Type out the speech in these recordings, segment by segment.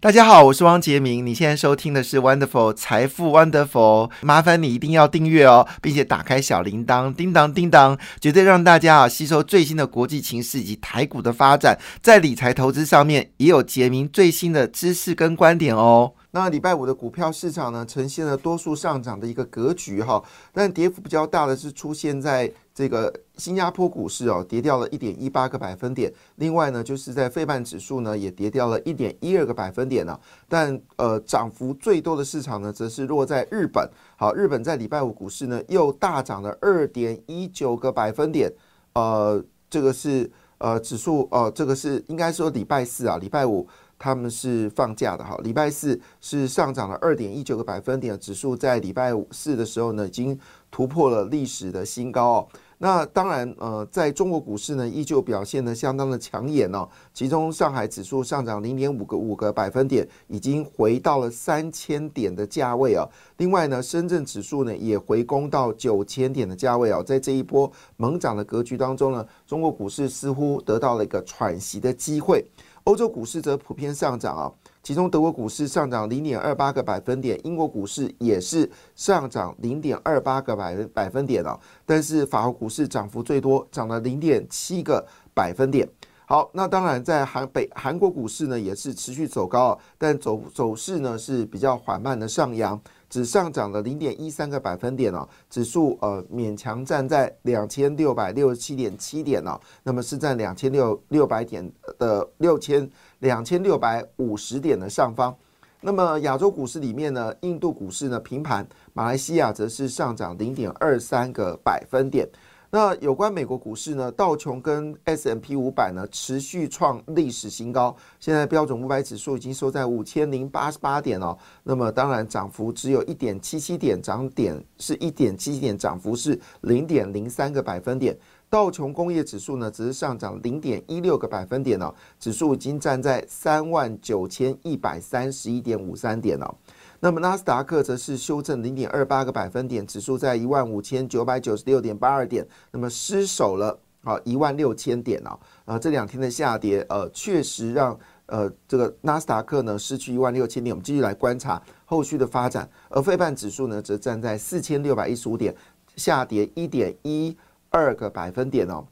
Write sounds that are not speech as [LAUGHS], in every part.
大家好，我是汪杰明。你现在收听的是 Wonderful 财富 Wonderful，麻烦你一定要订阅哦，并且打开小铃铛，叮当叮当，绝对让大家啊吸收最新的国际情势以及台股的发展，在理财投资上面也有杰明最新的知识跟观点哦。那礼拜五的股票市场呢，呈现了多数上涨的一个格局哈，但跌幅比较大的是出现在这个新加坡股市哦，跌掉了一点一八个百分点。另外呢，就是在费半指数呢，也跌掉了一点一二个百分点呢。但呃，涨幅最多的市场呢，则是落在日本。好，日本在礼拜五股市呢，又大涨了二点一九个百分点。呃，这个是呃指数呃，这个是应该说礼拜四啊，礼拜五。他们是放假的哈，礼拜四是上涨了二点一九个百分点，指数在礼拜四的时候呢，已经突破了历史的新高哦。那当然，呃，在中国股市呢，依旧表现的相当的抢眼哦。其中上海指数上涨零点五个五个百分点，已经回到了三千点的价位啊。另外呢，深圳指数呢也回攻到九千点的价位啊。在这一波猛涨的格局当中呢，中国股市似乎得到了一个喘息的机会。欧洲股市则普遍上涨啊，其中德国股市上涨零点二八个百分点，英国股市也是上涨零点二八个百分百分点哦。但是法国股市涨幅最多，涨了零点七个百分点。好，那当然在韩北韩国股市呢也是持续走高，但走走势呢是比较缓慢的上扬。只上涨了零点一三个百分点哦，指数呃勉强站在两千六百六十七点七点哦，那么是在两千六六百点的六千两千六百五十点的上方。那么亚洲股市里面呢，印度股市呢平盘，马来西亚则是上涨零点二三个百分点。那有关美国股市呢？道琼跟 S M P 五百呢持续创历史新高，现在标准五百指数已经收在五千零八十八点哦。那么当然涨幅只有一点七七点，涨点是一点七七点，涨幅是零点零三个百分点。道琼工业指数呢只是上涨零点一六个百分点哦，指数已经站在三万九千一百三十一点五三点了。那么纳斯达克则是修正零点二八个百分点，指数在一万五千九百九十六点八二点，那么失守了啊一万六千点哦啊这两天的下跌呃确实让呃这个纳斯达克呢失去一万六千点，我们继续来观察后续的发展。而费半指数呢则站在四千六百一十五点，下跌一点一二个百分点哦。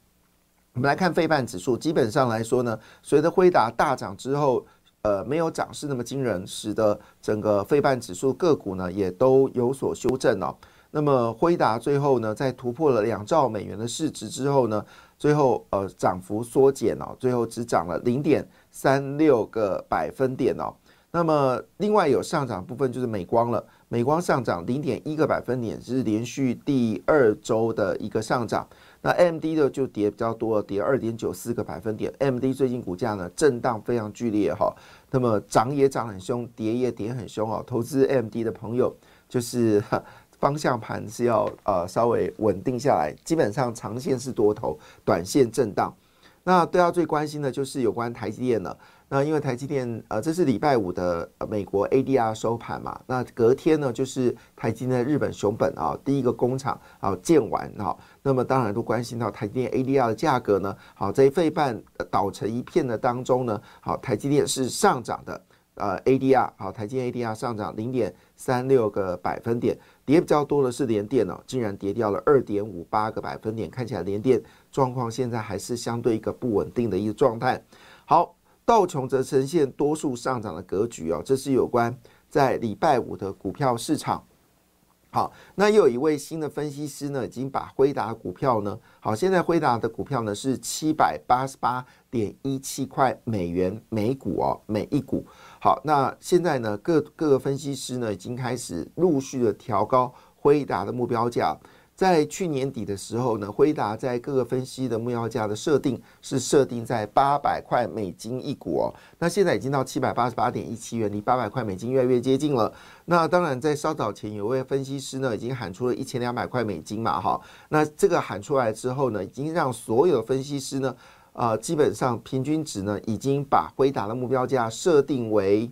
我们来看费半指数，基本上来说呢，随着辉达大涨之后。呃，没有涨势那么惊人，使得整个费半指数个股呢也都有所修正哦。那么辉达最后呢，在突破了两兆美元的市值之后呢，最后呃涨幅缩减哦，最后只涨了零点三六个百分点哦。那么另外有上涨部分就是美光了，美光上涨零点一个百分点，是连续第二周的一个上涨。那 M D 的就跌比较多，跌二点九四个百分点。M D 最近股价呢震荡非常剧烈哈，那么涨也涨很凶，跌也跌很凶哦。投资 M D 的朋友就是 [LAUGHS] 方向盘是要呃稍微稳定下来，基本上长线是多头，短线震荡。那大家最关心的就是有关台积电了。那因为台积电，呃，这是礼拜五的美国 ADR 收盘嘛，那隔天呢就是台积电日本熊本啊第一个工厂啊建完啊，那么当然都关心到台积电 ADR 的价格呢，好在费半倒成一片的当中呢，好台积电是上涨的，呃 ADR 好台积电 ADR 上涨零点三六个百分点，跌比较多的是联电哦，竟然跌掉了二点五八个百分点，看起来联电状况现在还是相对一个不稳定的一个状态，好。道琼则呈现多数上涨的格局哦，这是有关在礼拜五的股票市场。好，那又有一位新的分析师呢，已经把辉达股票呢，好，现在辉达的股票呢是七百八十八点一七块美元每股哦，每一股。好，那现在呢，各各个分析师呢，已经开始陆续的调高辉达的目标价。在去年底的时候呢，辉达在各个分析的目标价的设定是设定在八百块美金一股哦，那现在已经到七百八十八点一七元，离八百块美金越来越接近了。那当然，在稍早前有位分析师呢，已经喊出了一千两百块美金嘛，哈，那这个喊出来之后呢，已经让所有分析师呢，呃，基本上平均值呢已经把辉达的目标价设定为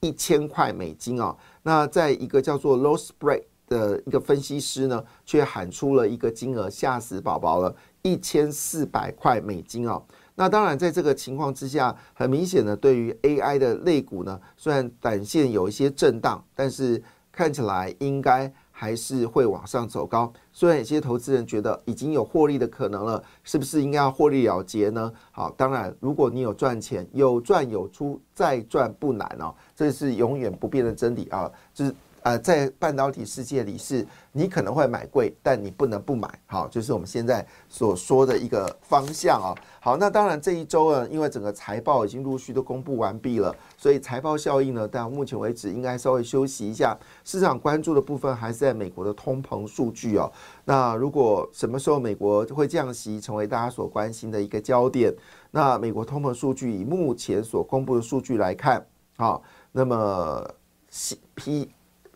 一千块美金哦。那在一个叫做 Low Spread 的一个分析师呢，却喊出了一个金额，吓死宝宝了，一千四百块美金哦。那当然，在这个情况之下，很明显的，对于 AI 的类股呢，虽然短线有一些震荡，但是看起来应该还是会往上走高。虽然有些投资人觉得已经有获利的可能了，是不是应该要获利了结呢？好，当然，如果你有赚钱，有赚有出，再赚不难哦，这是永远不变的真理啊，就是。呃，在半导体世界里，是你可能会买贵，但你不能不买。好，就是我们现在所说的一个方向啊。好，那当然这一周呢，因为整个财报已经陆续都公布完毕了，所以财报效应呢，到目前为止应该稍微休息一下。市场关注的部分还是在美国的通膨数据哦。那如果什么时候美国会降息，成为大家所关心的一个焦点？那美国通膨数据以目前所公布的数据来看，好，那么 C P。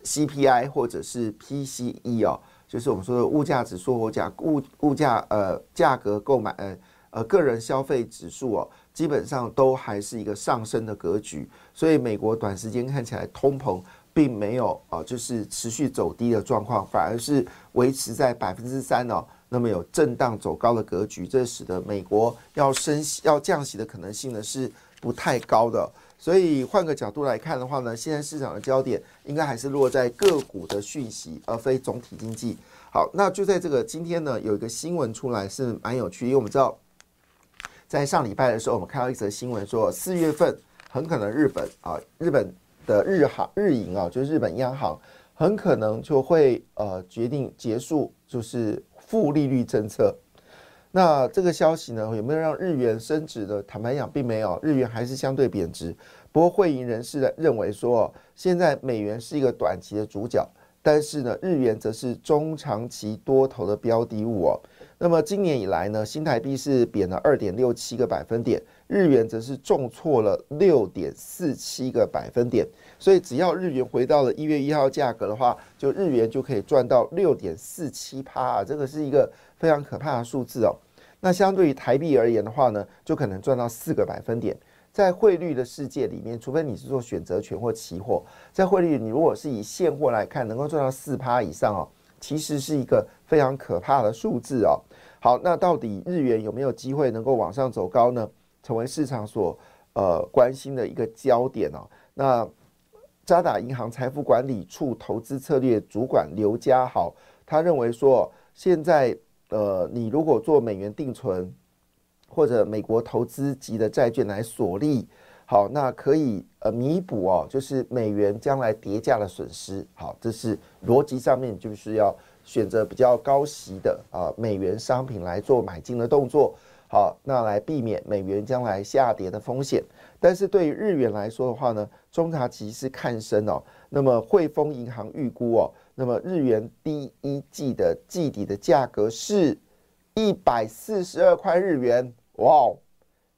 CPI 或者是 PCE 哦，就是我们说的物价指数或价物物价呃价格购买呃呃个人消费指数哦，基本上都还是一个上升的格局。所以美国短时间看起来通膨并没有啊，就是持续走低的状况，反而是维持在百分之三哦，那么有震荡走高的格局，这使得美国要升息要降息的可能性呢是不太高的。所以换个角度来看的话呢，现在市场的焦点应该还是落在个股的讯息，而非总体经济。好，那就在这个今天呢，有一个新闻出来是蛮有趣，因为我们知道，在上礼拜的时候，我们看到一则新闻说，四月份很可能日本啊，日本的日行日银啊，就是日本央行很可能就会呃决定结束就是负利率政策。那这个消息呢，有没有让日元升值的？坦白讲，并没有，日元还是相对贬值。不过，汇银人士认为说，现在美元是一个短期的主角，但是呢，日元则是中长期多头的标的物哦。那么今年以来呢，新台币是贬了二点六七个百分点，日元则是重挫了六点四七个百分点。所以，只要日元回到了一月一号价格的话，就日元就可以赚到六点四七趴啊，这个是一个非常可怕的数字哦。那相对于台币而言的话呢，就可能赚到四个百分点。在汇率的世界里面，除非你是做选择权或期货，在汇率你如果是以现货来看，能够赚到四趴以上哦，其实是一个非常可怕的数字哦。好，那到底日元有没有机会能够往上走高呢？成为市场所呃关心的一个焦点哦。那渣打银行财富管理处投资策略主管刘家豪，他认为说现在。呃，你如果做美元定存或者美国投资级的债券来锁利，好，那可以呃弥补哦，就是美元将来跌价的损失。好，这是逻辑上面就是要选择比较高息的啊美元商品来做买进的动作。好，那来避免美元将来下跌的风险。但是对于日元来说的话呢，中长期是看升哦。那么汇丰银行预估哦。那么日元第一季的季底的价格是一百四十二块日元，哇！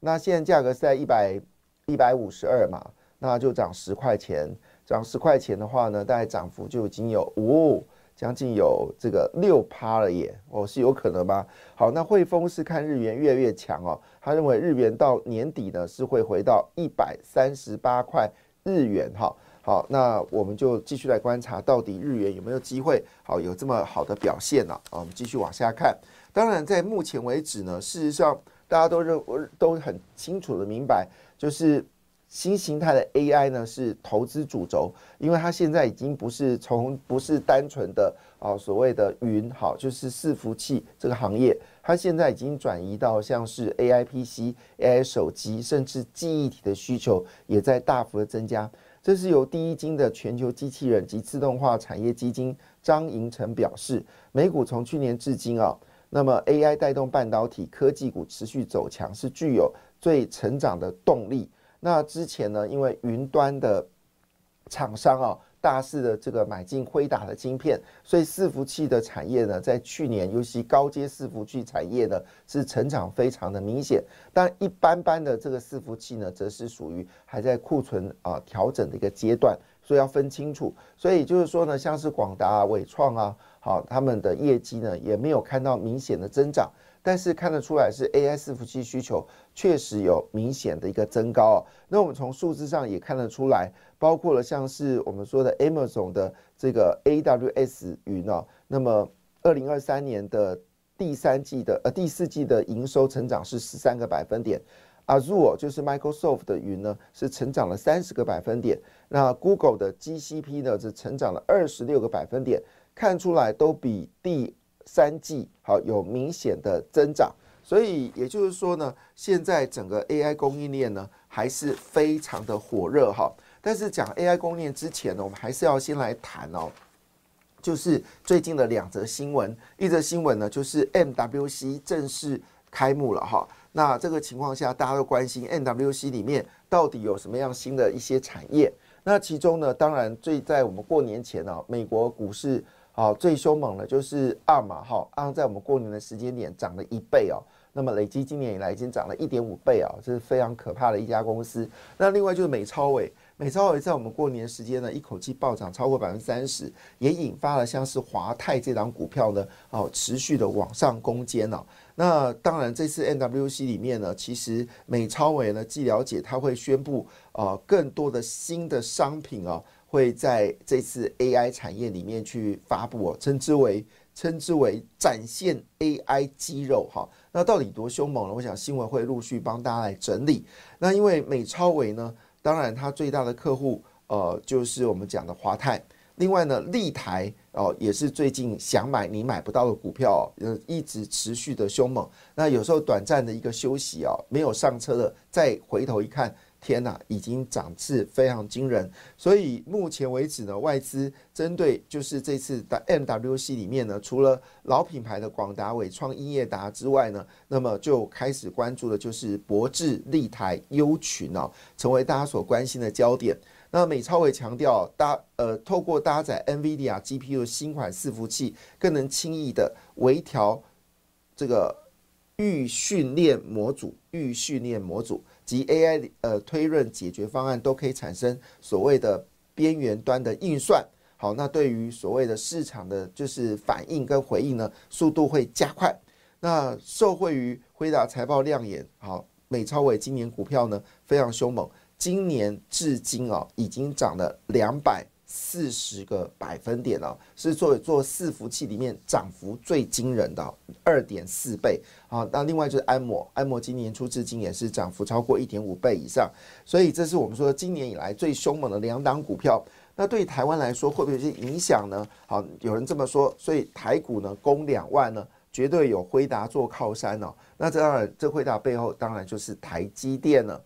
那现在价格是在一百一百五十二嘛，那就涨十块钱，涨十块钱的话呢，大概涨幅就已经有哦，将近有这个六趴了耶，哦，是有可能吗？好，那汇丰是看日元越来越强哦，他认为日元到年底呢是会回到一百三十八块日元哈。好，那我们就继续来观察，到底日元有没有机会好有这么好的表现呢？啊，我们继续往下看。当然，在目前为止呢，事实上大家都认都很清楚的明白，就是新形态的 AI 呢是投资主轴，因为它现在已经不是从不是单纯的啊所谓的云好，就是伺服器这个行业，它现在已经转移到像是 AI PC、AI 手机，甚至记忆体的需求也在大幅的增加。这是由第一金的全球机器人及自动化产业基金张银成表示，美股从去年至今啊，那么 AI 带动半导体科技股持续走强，是具有最成长的动力。那之前呢，因为云端的厂商啊。大肆的这个买进辉达的晶片，所以伺服器的产业呢，在去年尤其高阶伺服器产业呢，是成长非常的明显。但一般般的这个伺服器呢，则是属于还在库存啊调整的一个阶段，所以要分清楚。所以就是说呢，像是广达、啊伟创啊，好，他们的业绩呢也没有看到明显的增长。但是看得出来是 AI 伺服器需求确实有明显的一个增高。那我们从数字上也看得出来，包括了像是我们说的 Amazon 的这个 AWS 云哦，那么二零二三年的第三季的呃第四季的营收成长是十三个百分点。Azure 就是 Microsoft 的云呢，是成长了三十个百分点。那 Google 的 GCP 呢，是成长了二十六个百分点，看出来都比第三季好有明显的增长。所以也就是说呢，现在整个 AI 供应链呢还是非常的火热哈。但是讲 AI 供应链之前呢，我们还是要先来谈哦，就是最近的两则新闻。一则新闻呢，就是 MWC 正式开幕了哈。那这个情况下，大家都关心 NWC 里面到底有什么样新的一些产业？那其中呢，当然最在我们过年前呢，美国股市啊最凶猛的就是二嘛哈，二在我们过年的时间点涨了一倍哦，那么累积今年以来已经涨了一点五倍啊，这是非常可怕的一家公司。那另外就是美超伟。美超伟在我们过年时间呢，一口气暴涨超过百分之三十，也引发了像是华泰这档股票呢，哦，持续的往上攻坚哦。那当然，这次 NWC 里面呢，其实美超伟呢，据了解，他会宣布啊，更多的新的商品啊，会在这次 AI 产业里面去发布哦，称之为称之为展现 AI 肌肉哈。那到底多凶猛呢？我想新闻会陆续帮大家来整理。那因为美超伟呢。当然，它最大的客户，呃，就是我们讲的华泰。另外呢，立台哦，也是最近想买你买不到的股票，呃，一直持续的凶猛。那有时候短暂的一个休息哦，没有上车的，再回头一看。天呐，已经涨势非常惊人，所以目前为止呢，外资针对就是这次的 MWC 里面呢，除了老品牌的广达、伟创、英业达之外呢，那么就开始关注的就是博智、立台、优群哦，成为大家所关心的焦点。那美超伟强调，搭呃透过搭载 NVIDIA GPU 新款伺服器，更能轻易的微调这个预训练模组、预训练模组。及 AI 呃推论解决方案都可以产生所谓的边缘端的运算，好，那对于所谓的市场的就是反应跟回应呢，速度会加快。那受惠于辉达财报亮眼，好，美超伟今年股票呢非常凶猛，今年至今啊已经涨了两百。四十个百分点哦，是作为做伺服器里面涨幅最惊人的二点四倍啊。那另外就是安摩，安摩今年初至今也是涨幅超过一点五倍以上，所以这是我们说今年以来最凶猛的两档股票。那对台湾来说会不会有些影响呢？好，有人这么说，所以台股呢攻两万呢，绝对有辉达做靠山哦。那这当然，这辉达背后当然就是台积电了。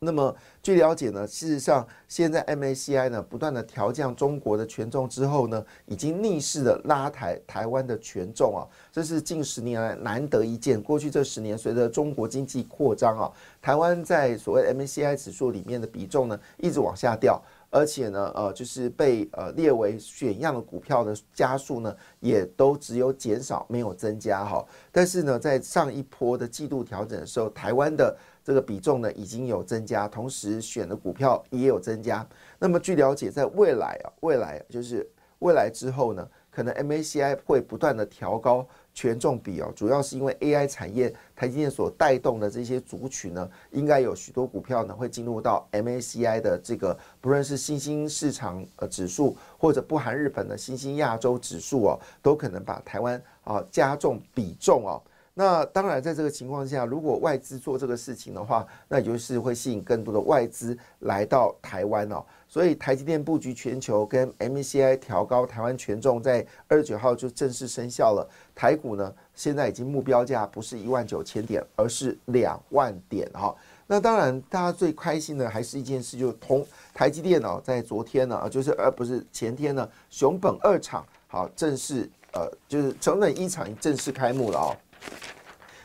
那么据了解呢，事实上现在 MACI 呢不断的调降中国的权重之后呢，已经逆势的拉抬台湾的权重啊，这是近十年来难得一见。过去这十年，随着中国经济扩张啊，台湾在所谓 MACI 指数里面的比重呢一直往下掉，而且呢，呃，就是被呃列为选样的股票的加速呢，也都只有减少没有增加哈。但是呢，在上一波的季度调整的时候，台湾的这个比重呢已经有增加，同时选的股票也有增加。那么据了解，在未来啊，未来就是未来之后呢，可能 MACI 会不断的调高权重比哦，主要是因为 AI 产业台积电所带动的这些族群呢，应该有许多股票呢会进入到 MACI 的这个，不论是新兴市场呃指数，或者不含日本的新兴亚洲指数哦，都可能把台湾啊加重比重哦。那当然，在这个情况下，如果外资做这个事情的话，那也就是会吸引更多的外资来到台湾哦。所以台积电布局全球，跟 MACI 调高台湾权重，在二十九号就正式生效了。台股呢，现在已经目标价不是一万九千点，而是两万点哈。那当然，大家最开心的还是一件事，就是同台积电哦，在昨天呢，就是而不是前天呢，熊本二厂好正式呃，就是成本一厂正式开幕了哦。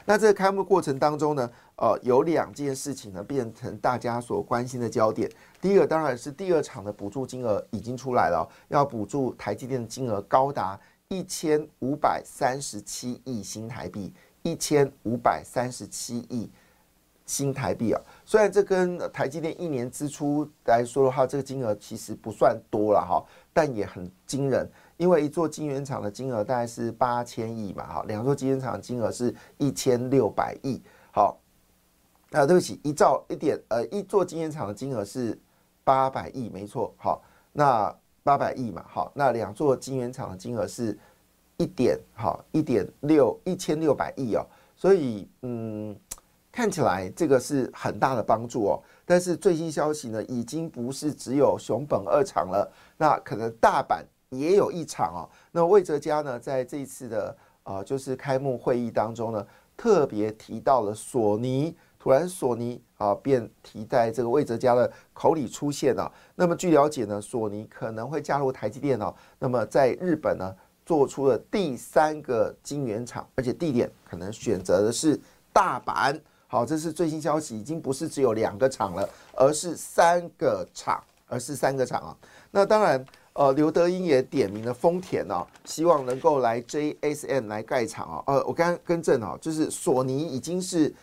那这个开幕过程当中呢，呃，有两件事情呢变成大家所关心的焦点。第一个当然是第二场的补助金额已经出来了，要补助台积电的金额高达一千五百三十七亿新台币，一千五百三十七亿新台币啊。虽然这跟台积电一年支出来说的话，这个金额其实不算多了哈，但也很惊人。因为一座晶圆厂的金额大概是八千亿嘛，哈，两座晶圆厂的金额是一千六百亿，好，啊，对不起，一兆一点，呃，一座晶圆厂的金额是八百亿，没错，好，那八百亿嘛，好，那两座晶圆厂的金额是一点，好，一点六一千六百亿哦，所以，嗯。看起来这个是很大的帮助哦，但是最新消息呢，已经不是只有熊本二厂了，那可能大阪也有一场哦。那魏哲家呢，在这一次的啊，就是开幕会议当中呢，特别提到了索尼，突然索尼啊，便提在这个魏哲家的口里出现了。那么据了解呢，索尼可能会加入台积电哦，那么在日本呢，做出了第三个晶圆厂，而且地点可能选择的是大阪。好，这是最新消息，已经不是只有两个厂了，而是三个厂，而是三个厂啊。那当然，呃，刘德英也点名了丰田哦，希望能够来 JSM 来盖厂啊。呃，我刚刚更正哦，就是索尼已经是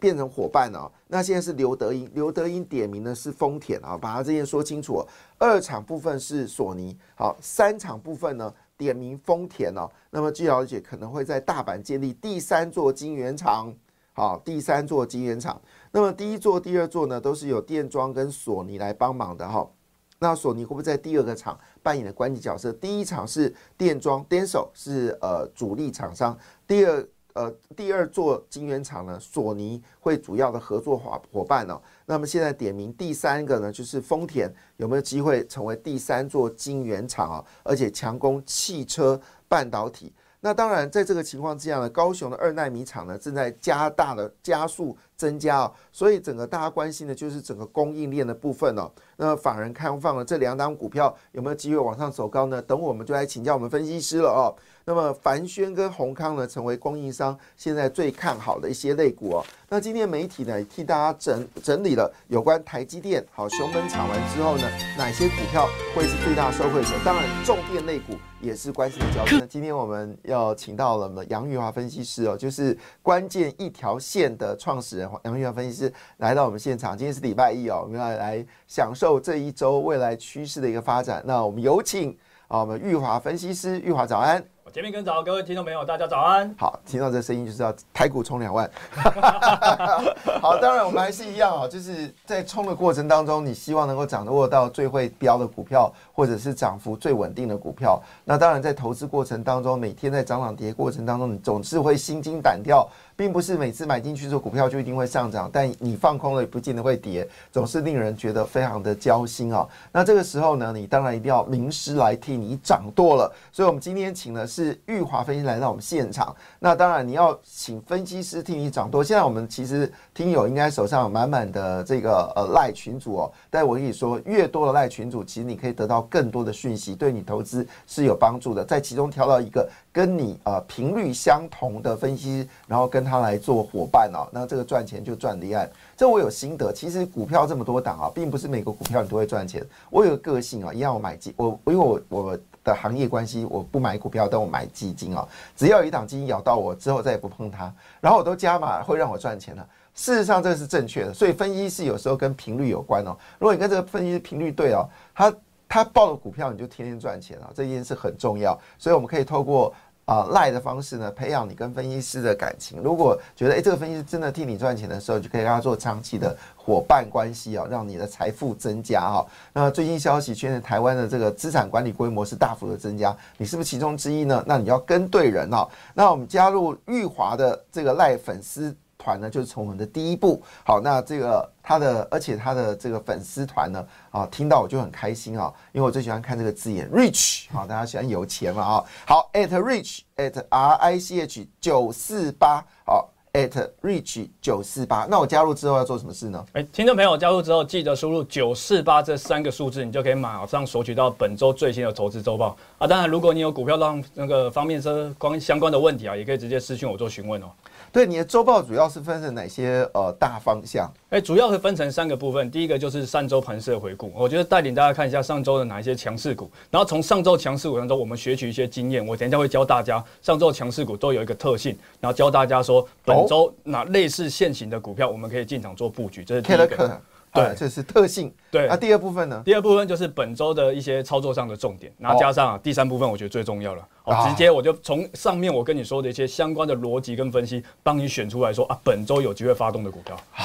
变成伙伴了，那现在是刘德英，刘德英点名的是丰田啊，把它这件说清楚。二厂部分是索尼，好，三厂部分呢点名丰田哦。那么据了解，可能会在大阪建立第三座晶圆厂。好，第三座晶圆厂，那么第一座、第二座呢，都是有电装跟索尼来帮忙的哈。那索尼会不会在第二个厂扮演的关键角色？第一场是电装，Denso 是呃主力厂商。第二呃第二座晶圆厂呢，索尼会主要的合作伙伙伴哦。那么现在点名第三个呢，就是丰田有没有机会成为第三座晶圆厂啊？而且强攻汽车半导体。那当然，在这个情况之下呢，高雄的二纳米厂呢正在加大的加速增加哦，所以整个大家关心的就是整个供应链的部分哦。那法人开放了这两档股票有没有机会往上走高呢？等我们就来请教我们分析师了哦。那么凡轩跟宏康呢，成为供应商现在最看好的一些类股哦。那今天媒体呢，替大家整整理了有关台积电好熊本厂完之后呢，哪些股票会是最大受惠者？当然，重电类股也是关心的焦点。今天我们要请到了我们杨玉华分析师哦，就是关键一条线的创始人杨玉华分析师来到我们现场。今天是礼拜一哦，我们要来享受这一周未来趋势的一个发展。那我们有请啊，我们玉华分析师，玉华早安。前面跟早，各位听众朋友，大家早安。好，听到这声音就知道台股冲两万。[LAUGHS] 好，当然我们还是一样啊，就是在冲的过程当中，你希望能够掌握到最会标的股票，或者是涨幅最稳定的股票。那当然在投资过程当中，每天在涨涨跌过程当中，你总是会心惊胆跳。并不是每次买进去做股票就一定会上涨，但你放空了也不见得会跌，总是令人觉得非常的焦心啊。那这个时候呢，你当然一定要名师来替你掌舵了。所以，我们今天请的是玉华分析来到我们现场。那当然你要请分析师替你掌舵。现在我们其实听友应该手上有满满的这个呃赖群组哦，但我跟你说，越多的赖群组，其实你可以得到更多的讯息，对你投资是有帮助的。在其中挑到一个。跟你呃频率相同的分析，然后跟他来做伙伴哦，那这个赚钱就赚离岸。这我有心得，其实股票这么多档啊，并不是每个股票你都会赚钱。我有个个性啊，一样我买基，我因为我我的行业关系，我不买股票，但我买基金哦。只要一档基金咬到我之后，再也不碰它，然后我都加码，会让我赚钱的。事实上这是正确的，所以分析是有时候跟频率有关哦。如果你跟这个分析频率对哦，他他报的股票你就天天赚钱啊，这件事很重要。所以我们可以透过。啊，赖的方式呢，培养你跟分析师的感情。如果觉得哎，这个分析师真的替你赚钱的时候，就可以跟他做长期的伙伴关系啊，让你的财富增加哈。那最近消息，确认台湾的这个资产管理规模是大幅的增加，你是不是其中之一呢？那你要跟对人哦。那我们加入玉华的这个赖粉丝。团呢，就是从我们的第一步。好，那这个他的，而且他的这个粉丝团呢，啊，听到我就很开心啊，因为我最喜欢看这个字眼，rich，好，大家喜欢有钱嘛啊。好，at rich at r i c h 九四八，好，at rich 九四八。那我加入之后要做什么事呢？哎，听众朋友加入之后，记得输入九四八这三个数字，你就可以马上索取到本周最新的投资周报啊。当然，如果你有股票让那个方面是关相关的问题啊，也可以直接私信我做询问哦。对你的周报主要是分成哪些呃大方向？哎，主要是分成三个部分。第一个就是上周盘势的回顾，我觉得带领大家看一下上周的哪一些强势股，然后从上周强势股当中我们学取一些经验。我等一下会教大家上周强势股都有一个特性，然后教大家说本周哪类似现行的股票我们可以进场做布局。这是第一个。对，这是特性。对，那第二部分呢？第二部分就是本周的一些操作上的重点，然后加上第三部分，我觉得最重要了。哦，直接我就从上面我跟你说的一些相关的逻辑跟分析，帮你选出来说啊，本周有机会发动的股票啊。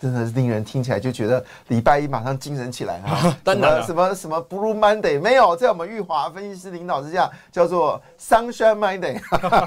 真的是令人听起来就觉得礼拜一马上精神起来啊！[LAUGHS] 当然，什么什么 Blue Monday 没有，在我们玉华分析师领导之下，叫做 Sunshine Monday。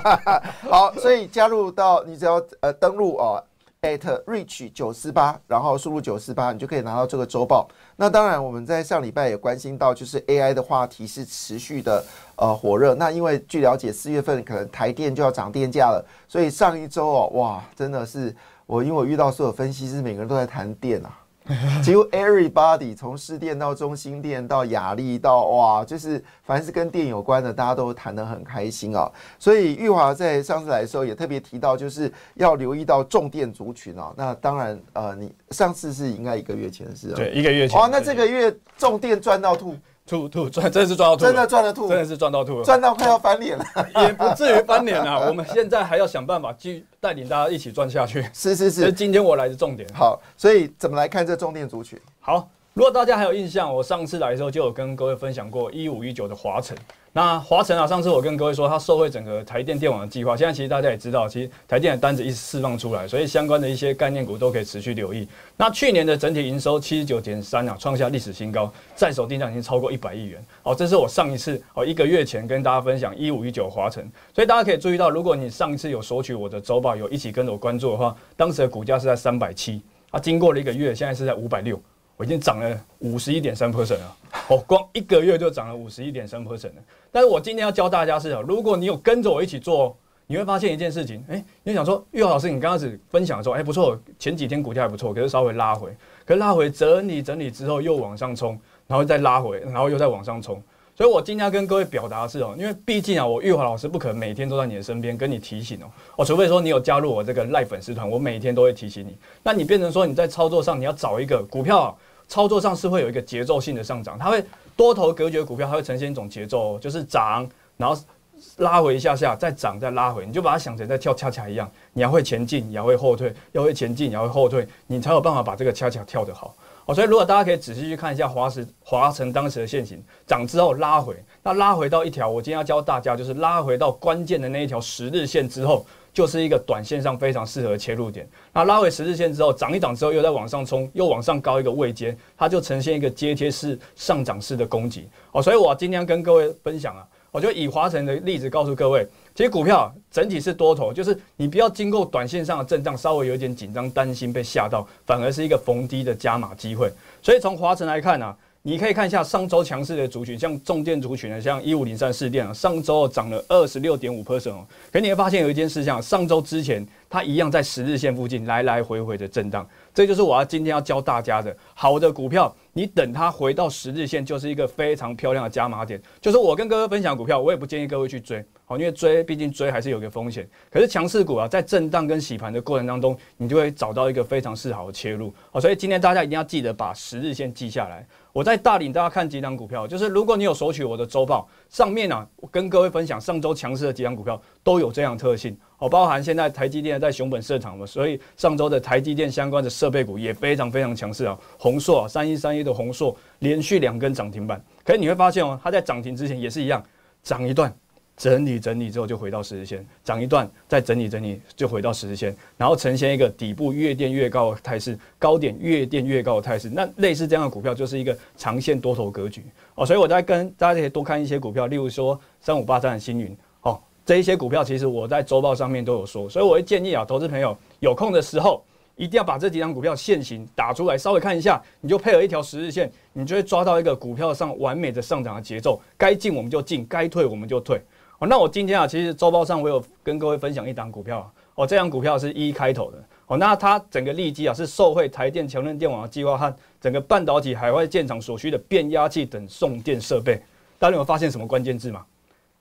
[LAUGHS] 好，所以加入到你只要呃登录哦，at rich 九四八，然后输入九四八，你就可以拿到这个周报。那当然，我们在上礼拜也关心到，就是 AI 的话题是持续的呃火热。那因为据了解，四月份可能台电就要涨电价了，所以上一周哦，哇，真的是。我因为我遇到所有分析师，每个人都在谈电啊，[LAUGHS] 几乎 everybody 从市电到中心电到雅丽到哇，就是凡是跟电有关的，大家都谈得很开心啊。所以玉华在上次来的时候也特别提到，就是要留意到重电族群哦。那当然，呃，你上次是应该一个月前的事啊，对，一个月前。哇，那这个月重电赚到吐。吐吐赚，真的是赚到吐，真的赚了吐，真的是赚到吐了，赚到快要翻脸了，[LAUGHS] 也不至于翻脸啊。我们现在还要想办法继续带领大家一起赚下去。是是是，今天我来的重点。好，所以怎么来看这重点族群？好，如果大家还有印象，我上次来的时候就有跟各位分享过一五一九的华晨。那华晨啊，上次我跟各位说，它受惠整个台电电网的计划。现在其实大家也知道，其实台电的单子一直释放出来，所以相关的一些概念股都可以持续留意。那去年的整体营收七十九点三啊，创下历史新高，在手订单已经超过一百亿元。哦，这是我上一次哦一个月前跟大家分享一五一九华晨，所以大家可以注意到，如果你上一次有索取我的周报，有一起跟着我关注的话，当时的股价是在三百七，啊，经过了一个月，现在是在五百六。我已经涨了五十一点三 percent 了，我，光一个月就涨了五十一点三 percent 了。但是我今天要教大家是，如果你有跟着我一起做，你会发现一件事情，哎，你想说，玉华老师，你刚开始分享的时候，哎，不错，前几天股价还不错，可是稍微拉回，可是拉回整理整理之后又往上冲，然后再拉回，然后又再往上冲。所以我今天要跟各位表达的是哦，因为毕竟啊，我玉华老师不可能每天都在你的身边跟你提醒哦，哦，除非说你有加入我这个赖粉丝团，我每天都会提醒你。那你变成说你在操作上你要找一个股票。操作上是会有一个节奏性的上涨，它会多头隔绝股票，它会呈现一种节奏，就是涨，然后拉回一下下，再涨，再拉回，你就把它想成在跳恰恰一样，你要会前进，也要会后退，要会前进，也要会后退，你才有办法把这个恰恰跳得好。哦，所以如果大家可以仔细去看一下华时华晨当时的线型，涨之后拉回，那拉回到一条，我今天要教大家就是拉回到关键的那一条十日线之后。就是一个短线上非常适合切入点。那拉回十日线之后，涨一涨之后又在往上冲，又往上高一个位阶，它就呈现一个阶梯式上涨式的攻击。哦，所以我今天跟各位分享啊，我就以华晨的例子告诉各位，其实股票整体是多头，就是你不要经过短线上的震荡，稍微有一点紧张、担心被吓到，反而是一个逢低的加码机会。所以从华晨来看呢。你可以看一下上周强势的族群，像重电族群的，像一五零三四电啊，上周涨了二十六点五 percent 哦。可你会发现有一件事项，上周之前它一样在十日线附近来来回回的震荡，这就是我要今天要教大家的，好的股票，你等它回到十日线，就是一个非常漂亮的加码点。就是我跟哥哥分享股票，我也不建议各位去追，好，因为追毕竟追还是有个风险。可是强势股啊，在震荡跟洗盘的过程当中，你就会找到一个非常适好的切入。好，所以今天大家一定要记得把十日线记下来。我在大领大家看几档股票，就是如果你有索取我的周报，上面啊，我跟各位分享上周强势的几档股票都有这样特性，哦，包含现在台积电在熊本设厂嘛，所以上周的台积电相关的设备股也非常非常强势啊，宏硕三一三一的宏硕连续两根涨停板，可是你会发现哦，它在涨停之前也是一样涨一段。整理整理之后就回到十日线，涨一段再整理整理就回到十日线，然后呈现一个底部越垫越高的态势，高点越垫越高的态势。那类似这样的股票就是一个长线多头格局哦。所以我在跟大家可以多看一些股票，例如说三五八三的星云哦，这一些股票其实我在周报上面都有说，所以我会建议啊，投资朋友有空的时候一定要把这几张股票现形打出来，稍微看一下，你就配合一条十日线，你就会抓到一个股票上完美的上涨的节奏，该进我们就进，该退我们就退。那我今天啊，其实周报上我有跟各位分享一档股票哦，这档股票是一开头的哦，那它整个利基啊是受惠台电强韧电网的计划和整个半导体海外建厂所需的变压器等送电设备。大家有发现什么关键字吗？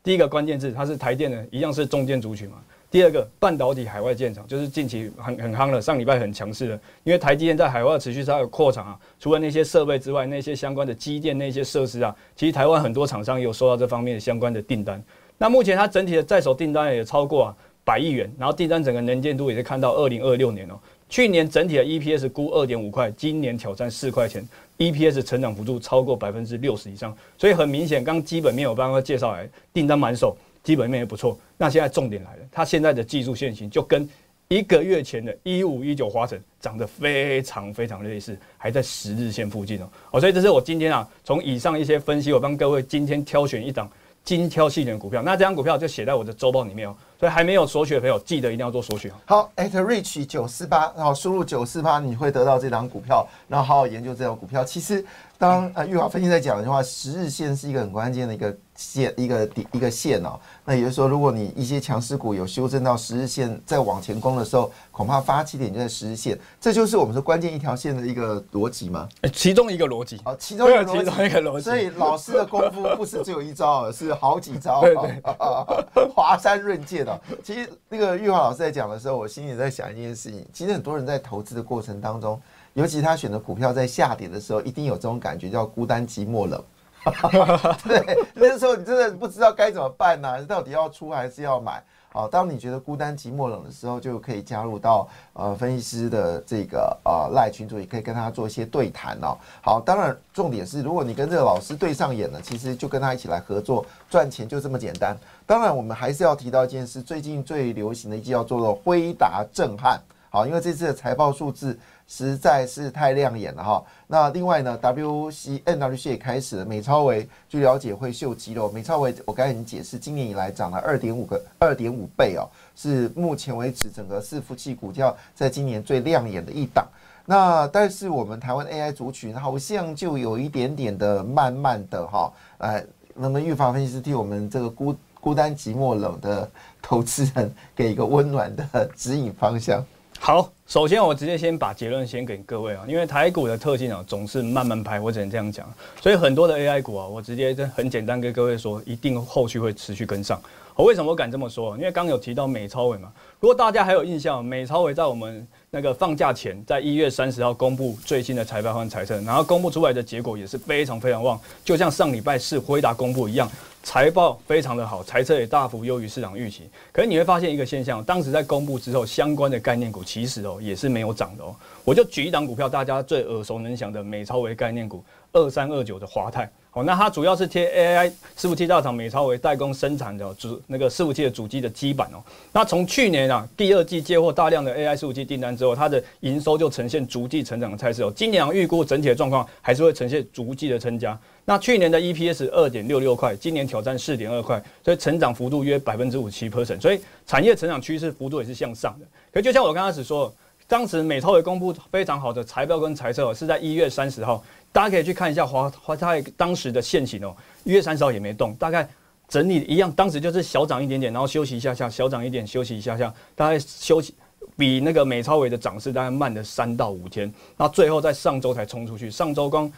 第一个关键字它是台电的，一样是中间族群嘛。第二个半导体海外建厂就是近期很很夯了，上礼拜很强势的，因为台积电在海外持续在有扩厂啊，除了那些设备之外，那些相关的机电那些设施啊，其实台湾很多厂商也有收到这方面的相关的订单。那目前它整体的在手订单也超过百亿元，然后订单整个能见度也是看到二零二六年哦，去年整体的 EPS 估二点五块，今年挑战四块钱，EPS 成长幅度超过百分之六十以上，所以很明显，刚基本面我刚刚介绍来，订单满手，基本面也不错。那现在重点来了，它现在的技术线型就跟一个月前的一五一九华晨长得非常非常类似，还在十日线附近哦。哦，所以这是我今天啊，从以上一些分析，我帮各位今天挑选一档。精挑细选股票，那这张股票就写在我的周报里面哦。所以还没有索取的朋友，记得一定要做索取好，at rich 九四八，然后输入九四八，你会得到这张股票，然后好好研究这张股票。其实，当呃玉华分析在讲的话，十日线是一个很关键的一个线，一个底一个线哦。那也就是说，如果你一些强势股有修正到十日线再往前攻的时候，恐怕发起点就在十日线，这就是我们说关键一条线的一个逻辑吗？其中一个逻辑。哦，其中一个其中一个逻辑。所以老师的功夫不是只有一招，而是好几招。对对，[LAUGHS] 华山论剑其实。那个玉华老师在讲的时候，我心里在想一件事情。其实很多人在投资的过程当中，尤其他选择股票在下跌的时候，一定有这种感觉，叫孤单寂寞冷。[LAUGHS] 对，那时候你真的不知道该怎么办呢？到底要出还是要买？好，当你觉得孤单寂寞冷的时候，就可以加入到呃分析师的这个呃赖群组，也可以跟他做一些对谈哦。好，当然重点是，如果你跟这个老师对上眼了，其实就跟他一起来合作赚钱，就这么简单。当然，我们还是要提到一件事，最近最流行的一句叫做“辉达震撼”。好，因为这次的财报数字实在是太亮眼了哈。那另外呢，W C N W C 也开始了，美超维据了解会秀肌肉。美超维我刚才已经解释，今年以来涨了二点五个二点五倍哦，是目前为止整个伺服器股票在今年最亮眼的一档。那但是我们台湾 AI 族群好像就有一点点的慢慢的哈，呃，那么预防分析师替我们这个孤孤单寂寞冷的投资人给一个温暖的指引方向。好，首先我直接先把结论先给各位啊，因为台股的特性啊总是慢慢拍，我只能这样讲。所以很多的 AI 股啊，我直接很简单跟各位说，一定后续会持续跟上。我为什么我敢这么说？因为刚有提到美超伟嘛，如果大家还有印象，美超伟在我们那个放假前，在一月三十号公布最新的财报和财政，然后公布出来的结果也是非常非常旺，就像上礼拜四辉达公布一样。财报非常的好，财测也大幅优于市场预期。可是你会发现一个现象，当时在公布之后，相关的概念股其实哦也是没有涨的哦。我就举一档股票，大家最耳熟能详的美超为概念股二三二九的华泰。好，那它主要是贴 AI 伺服器大厂美超为代工生产的主那个伺服器的主机的基板哦。那从去年啊第二季接获大量的 AI 伺服器订单之后，它的营收就呈现逐季成长的态势哦。今年预估整体的状况还是会呈现逐季的增加。那去年的 EPS 二点六六块，今年挑战四点二块，所以成长幅度约百分之五七 percent，所以产业成长趋势幅度也是向上的。可就像我刚开始说，当时美超也公布非常好的财报跟财测，是在一月三十号，大家可以去看一下华华泰当时的现形哦，一月三十号也没动，大概整理一样，当时就是小涨一点点，然后休息一下下，小涨一点休息一下下，大概休息比那个美超伟的涨势大概慢了三到五天，那最后在上周才冲出去，上周光。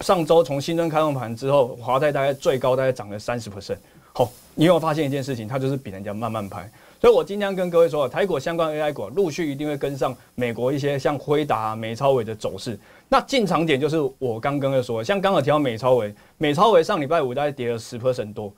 上周从新增开放盘之后，华泰大概最高大概涨了三十 percent。好，你有没有发现一件事情？它就是比人家慢慢拍。所以我今天跟各位说，台股相关 AI 股陆续一定会跟上美国一些像辉达、美超伟的走势。那进场点就是我刚刚又说，像刚刚提到美超伟，美超伟上礼拜五大概跌了十 percent 多。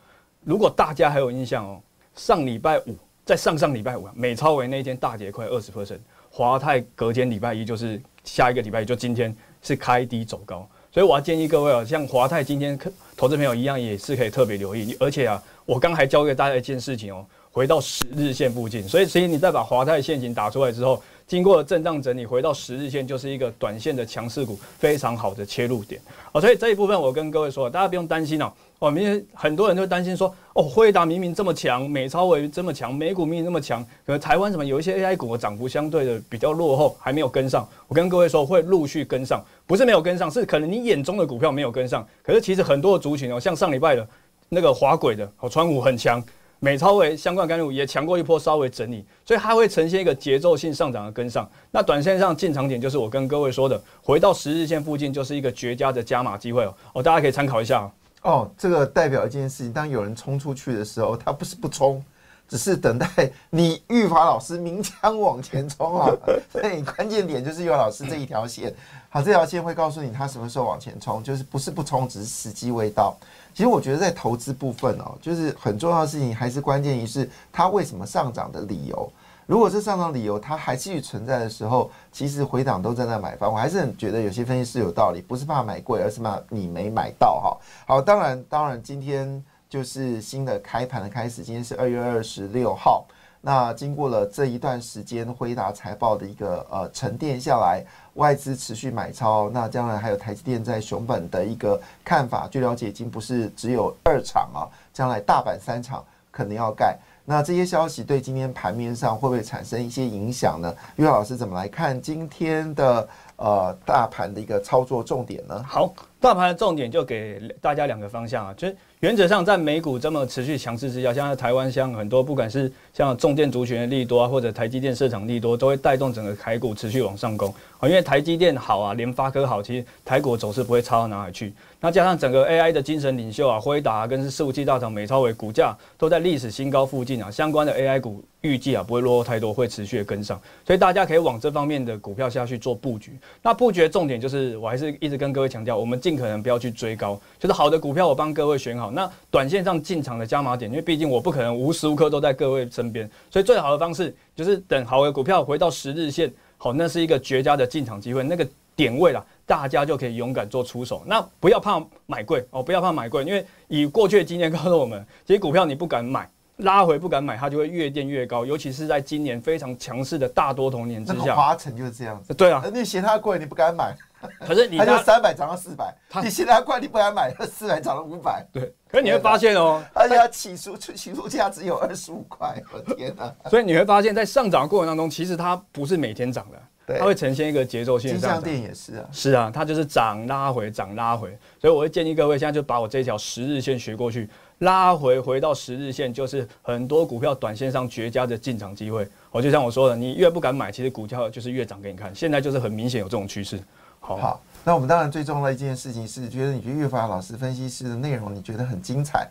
如果大家还有印象哦，上礼拜五在上上礼拜五，美超伟那一天大跌快二十 percent。华泰隔天礼拜一就是下一个礼拜一，就今天是开低走高。所以我要建议各位啊，像华泰今天投资朋友一样，也是可以特别留意。而且啊，我刚还教给大家一件事情哦，回到十日线附近。所以，其实你再把华泰陷阱打出来之后，经过了震荡整理，回到十日线就是一个短线的强势股，非常好的切入点。哦，所以这一部分我跟各位说，大家不用担心哦。哦，明很多人都担心说，哦，辉达明明这么强，美超伟这么强，美股明明那么强，可能台湾什么有一些 AI 股的涨幅相对的比较落后，还没有跟上。我跟各位说，会陆续跟上，不是没有跟上，是可能你眼中的股票没有跟上。可是其实很多的族群哦，像上礼拜的那个华轨的，哦，川股很强，美超为相关概念股也强过一波，稍微整理，所以它会呈现一个节奏性上涨的跟上。那短线上进场点就是我跟各位说的，回到十日线附近就是一个绝佳的加码机会哦，哦，大家可以参考一下。哦，这个代表一件事情，当有人冲出去的时候，他不是不冲，只是等待你玉华老师鸣枪往前冲啊。[LAUGHS] 所以关键点就是玉华老师这一条线，好，这条线会告诉你他什么时候往前冲，就是不是不冲，只是时机未到。其实我觉得在投资部分哦，就是很重要的事情，还是关键于是它为什么上涨的理由。如果这上涨理由它还继续存在的时候，其实回档都在那买方，我还是很觉得有些分析师有道理，不是怕买贵，而是怕你没买到哈。好，当然，当然，今天就是新的开盘的开始，今天是二月二十六号。那经过了这一段时间辉达财报的一个呃沉淀下来，外资持续买超，那将来还有台积电在熊本的一个看法，据了解已经不是只有二场啊，将来大阪三场可能要盖。那这些消息对今天盘面上会不会产生一些影响呢？岳老师怎么来看今天的呃大盘的一个操作重点呢？好，大盘的重点就给大家两个方向啊，就是。原则上，在美股这么持续强势之下，像在台湾，像很多不管是像重电族群的利多啊，或者台积电市场利多，都会带动整个台股持续往上攻啊。因为台积电好啊，联发科好，其实台股走势不会差到哪里去。那加上整个 AI 的精神领袖啊，辉达跟是服器大厂美超伟股价都在历史新高附近啊，相关的 AI 股预计啊不会落后太多，会持续的跟上，所以大家可以往这方面的股票下去做布局。那布局的重点就是，我还是一直跟各位强调，我们尽可能不要去追高，就是好的股票我帮各位选好。那短线上进场的加码点，因为毕竟我不可能无时无刻都在各位身边，所以最好的方式就是等好的股票回到十日线，好，那是一个绝佳的进场机会，那个点位啦，大家就可以勇敢做出手。那不要怕买贵哦，不要怕买贵，因为以过去的经验告诉我们，其实股票你不敢买，拉回不敢买，它就会越垫越高，尤其是在今年非常强势的大多头年之下，华晨就是这样子。对啊，[LAUGHS] 你嫌它贵，你不敢买。可是你它就三百涨到四百，你嫌它贵，你不敢买，四百涨到五百。对，可是你会发现哦，而且它起初起初价只有二十五块，我的天哪！所以你会发现在上涨过程当中，其实它不是每天涨的，它会呈现一个节奏性。金像店也是啊，是啊，它就是涨拉回，涨拉回。所以我会建议各位现在就把我这条十日线学过去，拉回回到十日线，就是很多股票短线上绝佳的进场机会。我就像我说的，你越不敢买，其实股票就是越涨给你看。现在就是很明显有这种趋势。好，那我们当然最重要的一件事情是，觉得你觉得岳法老师分析师的内容你觉得很精彩，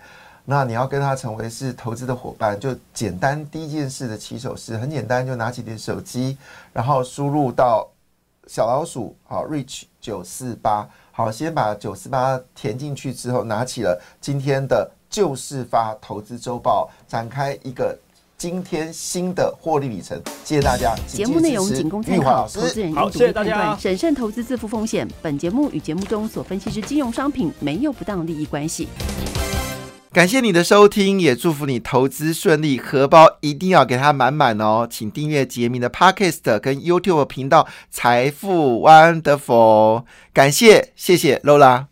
那你要跟他成为是投资的伙伴，就简单第一件事的起手式很简单，就拿起你的手机，然后输入到小老鼠好 reach 九四八，好，先把九四八填进去之后，拿起了今天的旧事发投资周报，展开一个。今天新的获利里程，谢谢大家。节目内容仅供参考，投资人应独立判断，审慎投资，自负风险。本节目与节目中所分析之金融商品没有不当利益关系。感谢你的收听，也祝福你投资顺利，荷包一定要给它满满哦。请订阅杰明的 Podcast 跟 YouTube 频道《财富 Wonderful》。感谢，谢谢 Lola。